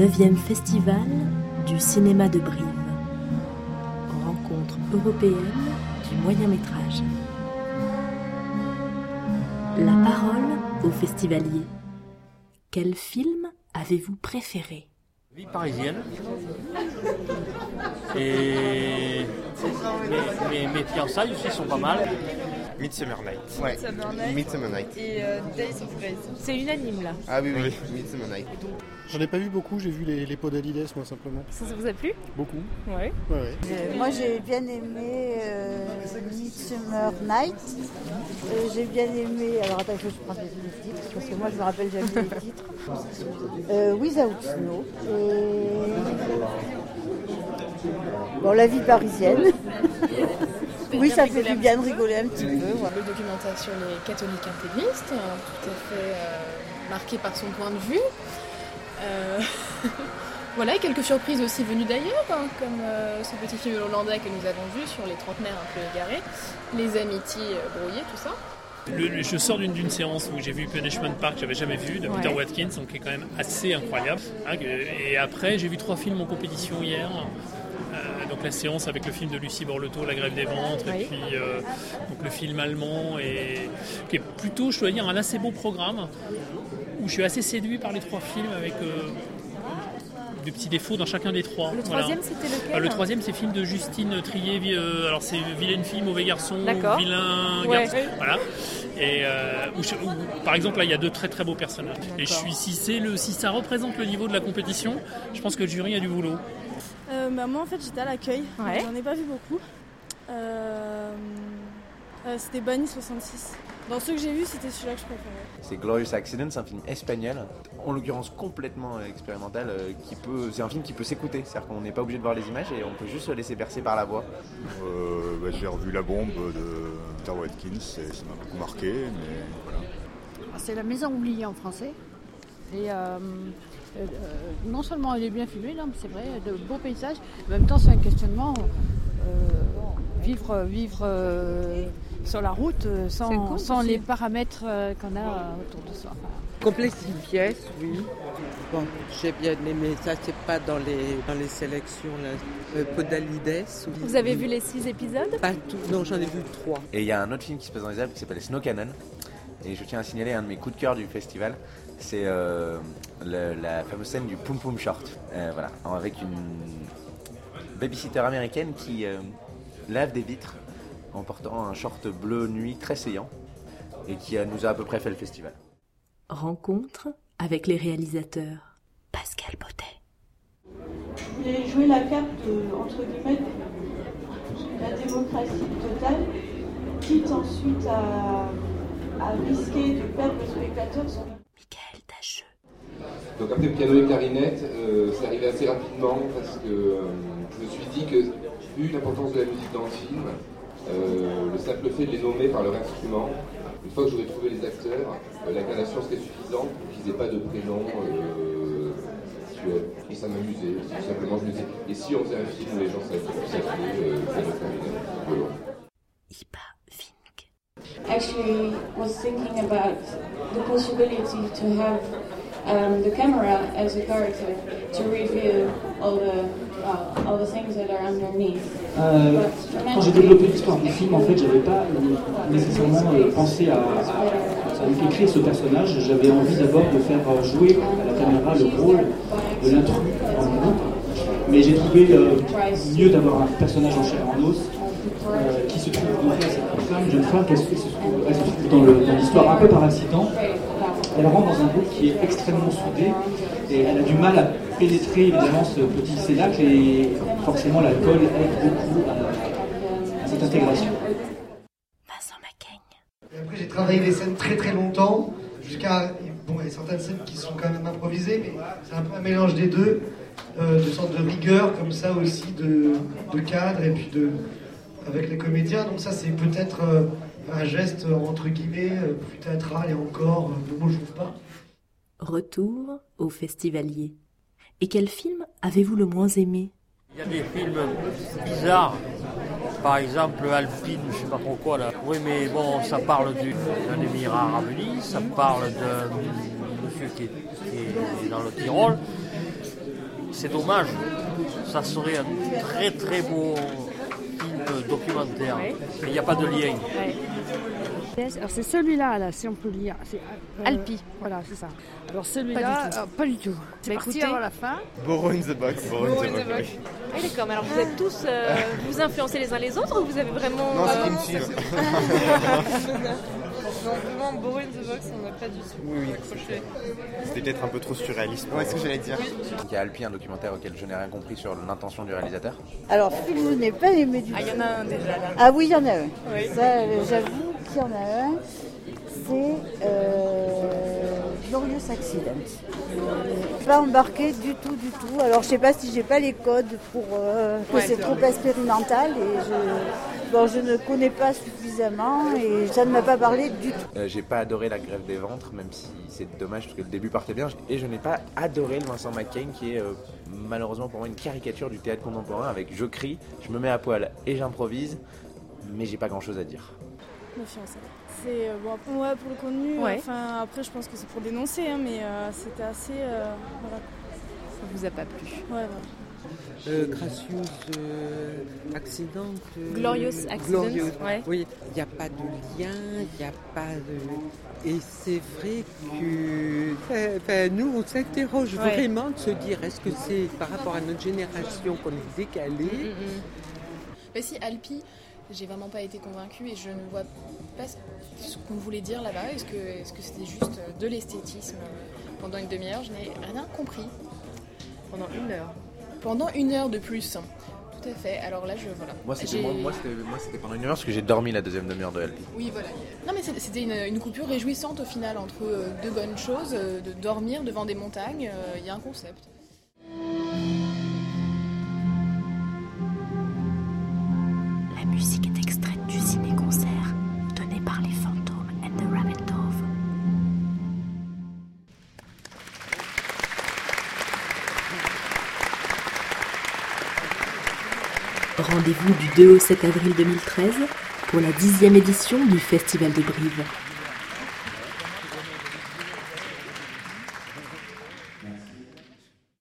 9e festival du cinéma de Brive. Rencontre européenne du moyen métrage. La parole aux festivaliers. Quel film avez-vous préféré? Vie parisienne. Mes fiançailles aussi sont pas mal. Midsummer Night. Ouais. Midsummer Night. Midsummer Night. Et euh, Days of Grace. C'est unanime là. Ah oui, oui, Midsummer Night. J'en ai pas vu beaucoup, j'ai vu les, les pots d'Alides moi simplement. Ça, ça vous a plu? Beaucoup. Ouais. Ouais, ouais. Euh, moi j'ai bien aimé euh, Midsummer Night. Euh, j'ai bien aimé. Alors attends, il faut que je prenne les titres parce que moi je me rappelle jamais les titres. Euh, Without Snow. Et... Bon, la vie parisienne. oui, ça fait du bien de rigoler un petit peu. voilà. Le documentaire sur les catholiques intégristes, hein, tout à fait euh, marqué par son point de vue. Euh, voilà, et quelques surprises aussi venues d'ailleurs, hein, comme euh, ce petit film hollandais que nous avons vu sur les trentenaires un peu égarés, les amitiés euh, brouillées, tout ça. Le- le- je sors d'une séance où j'ai vu Punishment Park, que j'avais jamais vu, de Ouais. Peter Watkins, donc qui est quand même assez incroyable. hein, et après, j'ai vu trois films en compétition hier. Euh, la séance avec le film de Lucie Borleto, La grève des ventres, Oui. et puis euh, donc le film allemand, et qui est plutôt, je dois dire, un assez beau programme, où je suis assez séduit par les trois films avec euh, des petits défauts dans chacun des trois. Le Voilà. troisième, c'était lequel Euh, Le troisième, c'est le film de Justine Trier. euh, alors, c'est Vilaine fille, mauvais garçon, vilain Ouais. garçon. Voilà. Et euh, où je- où, par exemple, là, il y a deux très très beaux personnages. Et je suis, si, c'est le, si ça représente le niveau de la compétition, je pense que le jury a du boulot. Euh, bah, moi en fait j'étais à l'accueil, Ouais. j'en ai pas vu beaucoup. Euh, euh, c'était Bunny 66. Dans ceux que j'ai vus, c'était celui-là que je préférais. C'est Glorious Accident, c'est un film espagnol, en l'occurrence complètement euh, expérimental, euh, qui peut, c'est un film qui peut s'écouter, c'est-à-dire qu'on n'est pas obligé de voir les images et on peut juste se laisser bercer par la voix. Euh, bah, j'ai revu La Bombe de Peter Watkins et ça m'a beaucoup marqué, mais voilà. C'est La Maison oubliée en français. Et euh, euh, euh, non seulement il est bien filmé, non, mais c'est vrai, de beaux paysages. En même temps, c'est un questionnement. euh, vivre vivre euh, sur la route euh, sans, les paramètres euh, qu'on a euh, autour de soi. Pièce, oui. Bon, j'ai bien aimé ça, c'est pas dans les, dans les sélections, là. Euh, Podalides. oui. Vous avez vu les six épisodes? Pas tout, non, j'en ai vu trois. Et il y a un autre film qui se passe dans les Alpes qui s'appelle Snow Cannon. Et je tiens à signaler un de mes coups de cœur du festival, c'est euh, la fameuse scène du Pum Pum Short. Euh, voilà, avec une babysitter américaine qui euh, lave des vitres en portant un short bleu nuit très saillant et qui nous a à peu près fait le festival. Rencontre avec les réalisateurs. Pascal Baudet. voulais jouer la carte de, entre guillemets, de la démocratie totale, quitte ensuite à, à risquer de perdre le spectateur Michael Tacheux. Donc après piano et clarinette, euh, c'est arrivé assez rapidement parce que euh, je me suis dit que, vu l'importance de la musique dans le film, euh, le simple fait de les nommer par leur instrument, une fois que j'aurais trouvé les acteurs, euh, l'incarnation serait suffisante pour qu'ils n'aient pas de prénom euh. Et ça m'amusait, tout simplement je me disais, et si on faisait un film où les gens s'appeler, euh, clarinette, voilà. actually was thinking about the possibility to have um, the camera as a character to reveal all the uh, all the things that are underneath. Euh, quand j'ai développé l'histoire du film, en fait, j'avais pas nécessairement euh, pensé à, écrire ce personnage. J'avais envie d'abord de faire euh, jouer à la caméra le rôle de l'intrus dans le groupe. Mais j'ai trouvé mieux d'avoir un personnage en chair en os qui se trouve donc là, cette femme, une jeune femme, qui se trouve, dans l'histoire un peu par accident. Elle rentre dans un groupe qui est extrêmement soudé et elle a du mal à pénétrer évidemment ce petit cénacle et forcément l'alcool aide beaucoup à, à cette intégration. Et après, j'ai travaillé les scènes très très longtemps, jusqu'à. Bon, il y a certaines scènes qui sont quand même improvisées, mais c'est un peu un mélange des deux, euh, de sorte de rigueur, comme ça aussi, de, de cadre, et puis de. avec les comédiens. Donc, ça, c'est peut-être euh, un geste, euh, entre guillemets, euh, plus théâtral et encore, euh, le mot, je trouve pas. Retour au festivalier. Et quel film avez-vous le moins aimé? Il y a des films bizarres. Par exemple, Alpine, je sais pas trop quoi là. Oui, mais bon, ça parle du- d'un émirat arabe uni, ça parle d'un monsieur qui est, qui est dans le Tyrol. c'est dommage. Ça serait un très très beau film documentaire. Ouais. Mais il n'y a pas de lien. Alors c'est celui-là, là, si on peut lire. C'est euh, Alpi. Voilà, c'est ça. Alors celui-là, Pas du tout. euh, pas du tout. C'est Bah, parti écoutez. avant la fin. Borrow in the box. Borrow in the box. oui. Ah oui, d'accord, mais alors vous êtes tous. euh, vous influencez les uns les autres ou vous avez vraiment. Non, c'est euh, Non, vraiment, Borrow in the Box, on n'a pas du tout Oui, oui. accroché. C'était peut-être un peu trop surréaliste. Ouais, c'est ce que j'allais dire. Il y a Alpi, un documentaire auquel je n'ai rien compris sur l'intention du réalisateur. Alors, film, je n'ai pas aimé du Ah, il y en a un déjà là. Ah oui, il y en a un. Oui. Ça, j'avoue qu'il y en a un. C'est euh, Glorious Accident. Euh, Pas embarqué du tout, du tout. Alors, je sais pas si j'ai pas les codes pour euh, que Ouais. c'est trop expérimental et je, bon, je ne connais pas suffisamment et ça ne m'a pas parlé du tout. Euh, j'ai pas adoré la grève des ventres, même si c'est dommage parce que le début partait bien. Et je n'ai pas adoré le Vincent McCain qui est euh, malheureusement pour moi une caricature du théâtre contemporain avec je crie, je me mets à poil et j'improvise, mais j'ai pas grand chose à dire. Méfiance. C'est euh, bon, après, ouais, pour le contenu. Ouais. Enfin, après, je pense que c'est pour dénoncer, hein, mais euh, c'était assez. euh, voilà. Ça vous a pas plu Ouais, voilà. Euh, gracious euh, accident. euh, Glorious accident, glorious. ouais. Oui, il n'y a pas de lien, il n'y a pas de. Et c'est vrai que enfin, nous, on s'interroge Ouais. vraiment de se dire est-ce que c'est par rapport à notre génération qu'on est décalé Bah si, Alpi, j'ai vraiment pas été convaincue et je ne vois pas ce qu'on voulait dire là-bas. Est-ce que est-ce que c'était juste de l'esthétisme pendant une demi-heure? Je n'ai rien compris. Pendant une heure. Pendant une heure de plus. Tout à fait. Alors là, je voilà. Moi c'était J'ai- moi, moi, c'était moi, c'était pendant une heure parce que j'ai dormi la deuxième demi-heure de Alpi. Oui, voilà. Non, mais c'était une, une coupure réjouissante au final entre euh, deux bonnes choses, euh, de dormir devant des montagnes. euh, Il y a un concept. La musique Rendez-vous du 2 au 7 avril 2013 pour la dixième édition du Festival de Brive.